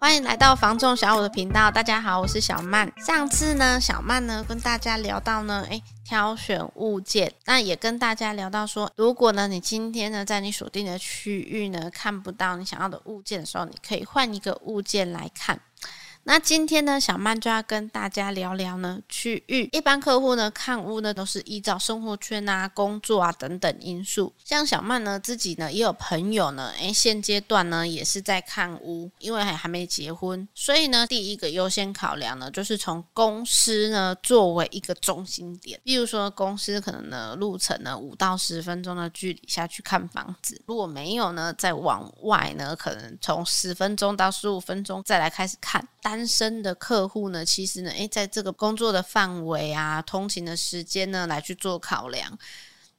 欢迎来到房仲小五的频道，大家好，我是小曼。上次呢，小曼呢跟大家聊到呢，诶，挑选物件，那也跟大家聊到说，如果呢你今天呢在你锁定的区域呢看不到你想要的物件的时候，你可以换一个物件来看。那今天呢，小曼就要跟大家聊聊呢区域。一般客户呢看屋呢都是依照生活圈啊、工作啊等等因素。像小曼呢自己呢也有朋友呢，诶，现阶段呢也是在看屋，因为还还没结婚，所以呢第一个优先考量呢就是从公司呢作为一个中心点。比如说公司可能呢路程呢五到十分钟的距离下去看房子，如果没有呢再往外呢可能从十分钟到十五分钟再来开始看。单单身的客户呢，其实呢，诶，在这个工作的范围啊，通勤的时间呢，来去做考量。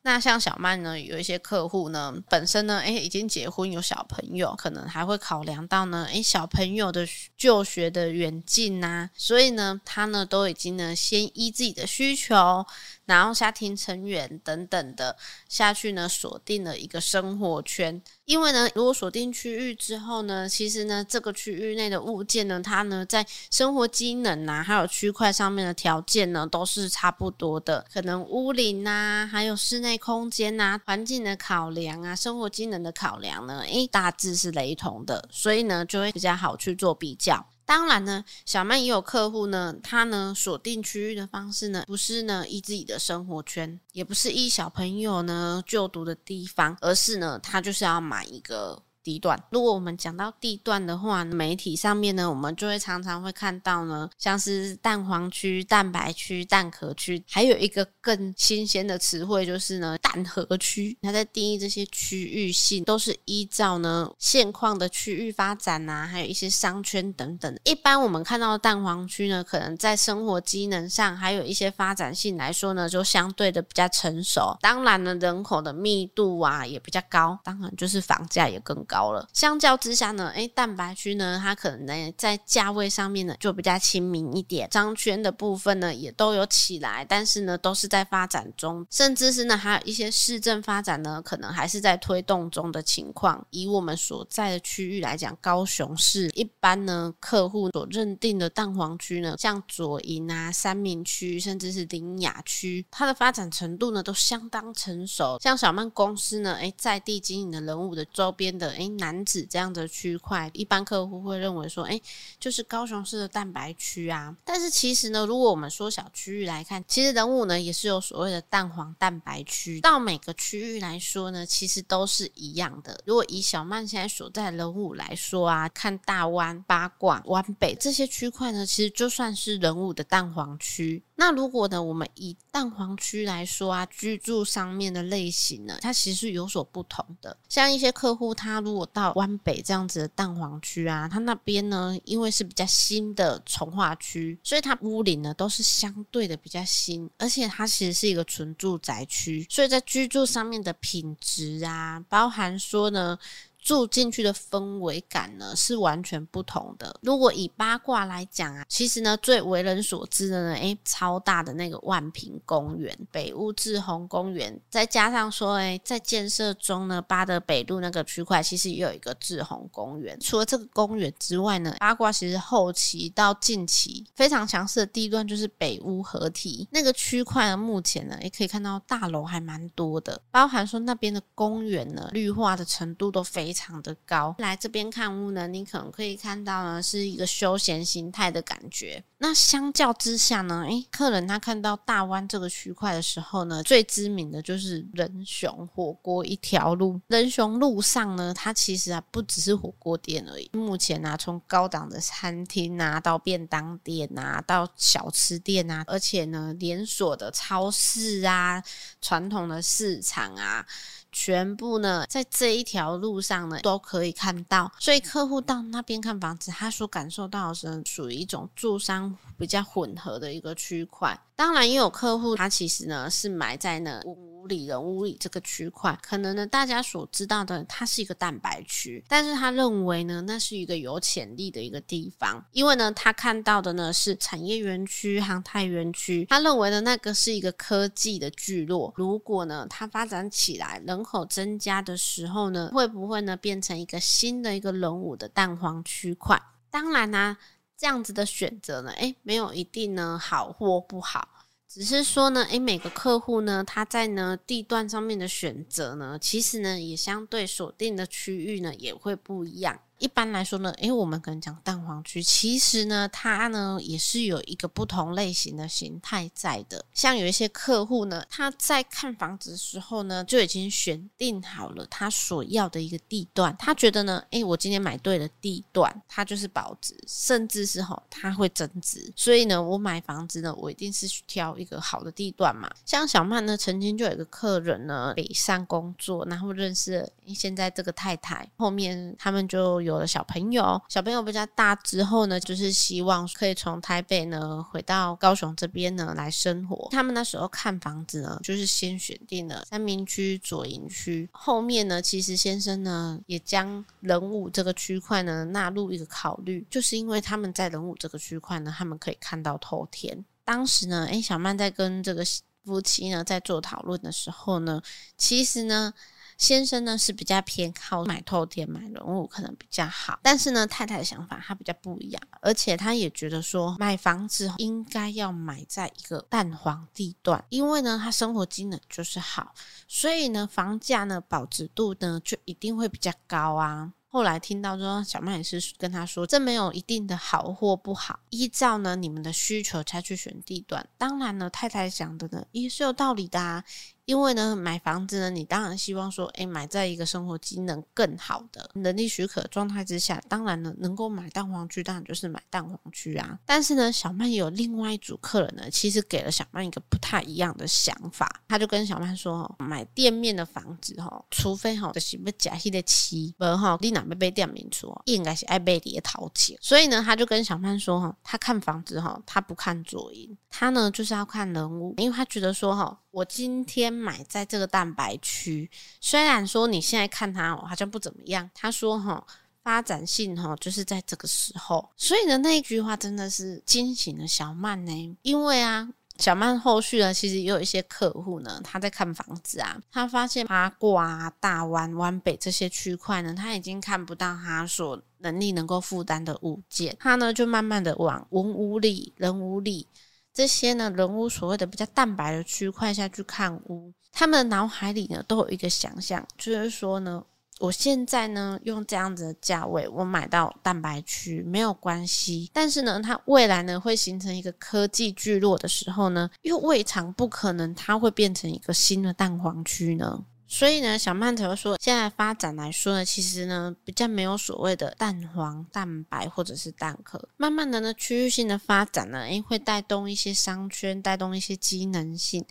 那像小曼呢，有一些客户呢，本身呢，诶，已经结婚有小朋友，可能还会考量到呢，诶，小朋友的就学的远近啊，所以呢，他呢都已经呢，先依自己的需求。然后家庭成员等等的下去呢，锁定了一个生活圈。因为呢，如果锁定区域之后呢，其实呢，这个区域内的物件呢，它呢在生活机能啊，还有区块上面的条件呢，都是差不多的。可能屋龄啊，还有室内空间啊，环境的考量啊，生活机能的考量呢，诶，大致是雷同的，所以呢，就会比较好去做比较。当然呢，小曼也有客户呢，他呢锁定区域的方式呢，不是呢依自己的生活圈，也不是依小朋友呢就读的地方，而是呢他就是要买一个。地段，如果我们讲到地段的话，媒体上面呢，我们就会常常会看到呢，像是蛋黄区、蛋白区、蛋壳区，还有一个更新鲜的词汇就是呢，蛋核区。它在定义这些区域性，都是依照呢现况的区域发展啊，还有一些商圈等等。一般我们看到的蛋黄区呢，可能在生活机能上，还有一些发展性来说呢，就相对的比较成熟。当然呢，人口的密度啊也比较高，当然就是房价也更。高了，相较之下呢，诶，蛋白区呢，它可能呢在价位上面呢就比较亲民一点，商圈的部分呢也都有起来，但是呢都是在发展中，甚至是呢还有一些市政发展呢，可能还是在推动中的情况。以我们所在的区域来讲，高雄市一般呢客户所认定的蛋黄区呢，像左营啊、三民区，甚至是林雅区，它的发展程度呢都相当成熟。像小曼公司呢，诶，在地经营的人物的周边的。诶，男子这样的区块，一般客户会认为说，诶，就是高雄市的蛋白区啊。但是其实呢，如果我们缩小区域来看，其实人武呢也是有所谓的蛋黄蛋白区。到每个区域来说呢，其实都是一样的。如果以小曼现在所在人武来说啊，看大湾、八卦、湾北这些区块呢，其实就算是人武的蛋黄区。那如果呢，我们以蛋黄区来说啊，居住上面的类型呢，它其实是有所不同的。像一些客户，他如果到湾北这样子的蛋黄区啊，他那边呢，因为是比较新的重划区，所以它屋龄呢都是相对的比较新，而且它其实是一个纯住宅区，所以在居住上面的品质啊，包含说呢。住进去的氛围感呢是完全不同的。如果以八卦来讲啊，其实呢最为人所知的呢，诶，超大的那个万平公园、北屋志宏公园，再加上说，诶，在建设中呢，八德北路那个区块其实也有一个志宏公园。除了这个公园之外呢，八卦其实后期到近期非常强势的地段就是北屋合体那个区块呢，目前呢也可以看到大楼还蛮多的，包含说那边的公园呢，绿化的程度都非。非常的高，来这边看屋呢，你可能可以看到呢，是一个休闲形态的感觉。那相较之下呢，诶，客人他看到大湾这个区块的时候呢，最知名的就是仁雄火锅一条路。仁雄路上呢，它其实啊不只是火锅店而已。目前啊，从高档的餐厅啊，到便当店啊，到小吃店啊，而且呢，连锁的超市啊，传统的市场啊。全部呢，在这一条路上都可以看到。所以客户到那边看房子，他所感受到的是属于一种住商比较混合的一个区块。当然，也有客户他其实呢是买在那五里、人五里这个区块，可能呢大家所知道的它是一个蛋白区，但是他认为呢那是一个有潜力的一个地方，因为呢他看到的呢是产业园区、航太园区，他认为呢那个是一个科技的聚落，如果呢它发展起来，人口增加的时候呢，会不会呢变成一个新的一个人五的蛋黄区块？当然呢、啊。这样子的选择呢，诶，没有一定呢好或不好，只是说呢，诶，每个客户呢，他在呢地段上面的选择呢，其实呢也相对锁定的区域呢也会不一样。一般来说呢，诶，我们可能讲蛋黄区，其实呢，它呢也是有一个不同类型的形态在的。像有一些客户呢，他在看房子的时候呢，就已经选定好了他所要的一个地段。他觉得呢，诶，我今天买对了地段，它就是保值，甚至是吼它会增值。所以呢，我买房子呢，我一定是去挑一个好的地段嘛。像小曼呢，曾经就有一个客人呢，北上工作，然后认识了现在这个太太，后面他们就有。有了小朋友，小朋友比较大之后呢，就是希望可以从台北呢回到高雄这边呢来生活。他们那时候看房子呢，就是先选定了三民区、左营区。后面呢，其实先生呢也将仁武这个区块呢纳入一个考虑，就是因为他们在仁武这个区块呢，他们可以看到透天。当时呢，诶，小曼在跟这个夫妻呢在做讨论的时候呢，其实呢。先生呢是比较偏好买透天、买人物可能比较好，但是呢，太太的想法他比较不一样，而且他也觉得说买房子应该要买在一个蛋黄地段，因为呢，他生活机能就是好，所以呢，房价呢保值度呢就一定会比较高啊。后来听到说，小曼也是跟他说，这没有一定的好或不好，依照呢你们的需求才去选地段。当然呢，太太讲的呢也是有道理的啊。因为呢，买房子呢，你当然希望说，诶，买在一个生活机能更好的能力许可状态之下，当然呢，能够买蛋黄区，当然就是买蛋黄区啊。但是呢，小曼有另外一组客人呢，其实给了小曼一个不太一样的想法，他就跟小曼说，买店面的房子哈，除非哈，就是不假戏的妻，不哈，你哪边被店面出，应该是爱被你掏钱。所以呢，他就跟小曼说哈，他看房子哈，他不看左营，他呢就是要看人物，因为他觉得说哈。我今天买在这个蛋白区，虽然说你现在看它好像不怎么样，他说哈发展性哈就是在这个时候，所以呢那一句话真的是惊醒了小曼呢，因为啊小曼后续呢其实也有一些客户呢他在看房子啊，他发现八卦啊、大湾、湾北这些区块呢他已经看不到他所能力能够负担的物件，他呢就慢慢的往文武里、人武里。这些呢，仁武所谓的比较蛋白的区块下去看屋，他们的脑海里呢都有一个想象，就是说呢，我现在呢用这样子的价位，我买到蛋白区没有关系，但是呢，它未来呢会形成一个科技聚落的时候呢，又未尝不可能，它会变成一个新的蛋黄区呢。所以呢，小曼才会说，现在发展来说呢，其实呢，比较没有所谓的蛋黄、蛋白或者是蛋壳。慢慢的呢，区域性的发展呢，诶，会带动一些商圈，带动一些机能性。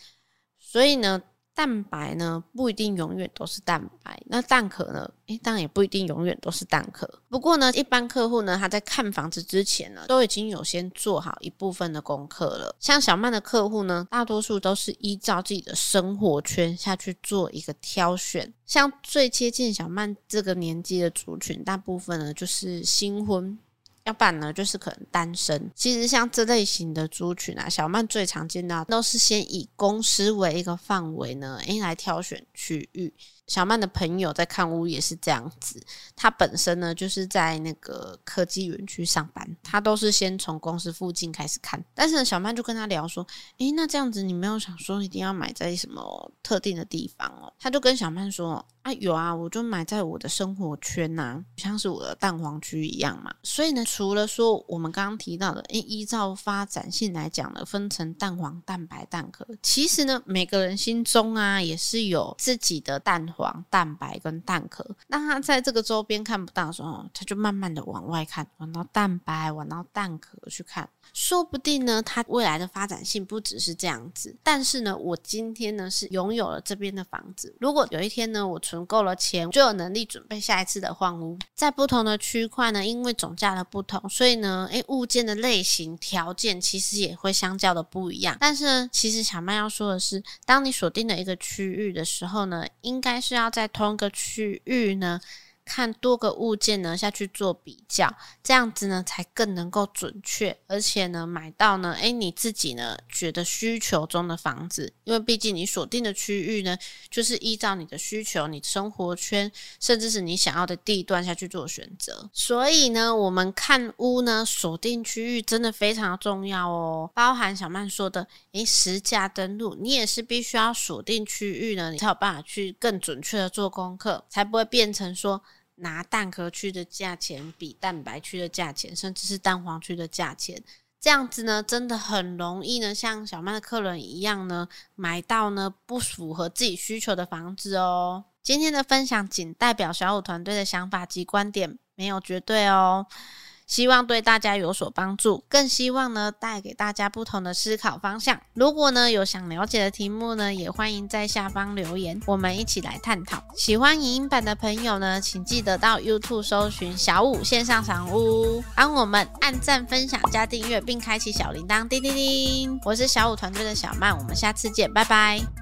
所以呢。蛋白呢不一定永远都是蛋白，那蛋壳呢？诶，当然也不一定永远都是蛋壳。不过呢，一般客户呢，他在看房子之前呢，都已经有先做好一部分的功课了。像小曼的客户呢，大多数都是依照自己的生活圈下去做一个挑选。像最接近小曼这个年纪的族群，大部分呢就是新婚。要不然呢，就是可能单身。其实像这类型的族群啊，小曼最常见到都是先以公司为一个范围呢，诶，来挑选区域。小曼的朋友在看屋也是这样子，他本身呢就是在那个科技园区上班，他都是先从公司附近开始看。但是呢，小曼就跟他聊说：“诶，那这样子你没有想说一定要买在什么特定的地方哦？”他就跟小曼说：“啊，有啊，我就买在我的生活圈呐，像是我的蛋黄区一样嘛。所以呢，除了说我们刚刚提到的，诶，依照发展性来讲呢，分成蛋黄、蛋白、蛋壳，其实呢，每个人心中啊也是有自己的蛋黄。”黄蛋白跟蛋壳，那他在这个周边看不到的时候，他就慢慢的往外看，往到蛋白，往到蛋壳去看，说不定呢，他未来的发展性不只是这样子。但是呢，我今天呢是拥有了这边的房子，如果有一天呢，我存够了钱，就有能力准备下一次的换屋。在不同的区块呢，因为总价的不同，所以呢，诶，物件的类型条件其实也会相较的不一样。但是呢，其实小曼要说的是，当你锁定了一个区域的时候呢，应该是是要在同一个区域呢。看多个物件呢下去做比较，这样子呢才更能够准确，而且呢买到呢，诶你自己呢觉得需求中的房子，因为毕竟你锁定的区域呢，就是依照你的需求、你生活圈，甚至是你想要的地段下去做选择。所以呢，我们看屋呢锁定区域真的非常重要哦，包含小曼说的，诶实价登录，你也是必须要锁定区域呢，你才有办法去更准确的做功课，才不会变成说。拿蛋壳区的价钱比蛋白区的价钱，甚至是蛋黄区的价钱，这样子呢，真的很容易呢，像小曼的客人一样呢，买到呢不符合自己需求的房子哦。今天的分享仅代表小五团队的想法及观点，没有绝对哦。希望对大家有所帮助，更希望呢带给大家不同的思考方向。如果呢有想了解的题目呢，也欢迎在下方留言，我们一起来探讨。喜欢影音版的朋友呢，请记得到 YouTube 搜寻小五线上赏屋，帮我们按赞、分享、加订阅，并开启小铃铛，叮叮叮。我是小五团队的小曼，我们下次见，拜拜。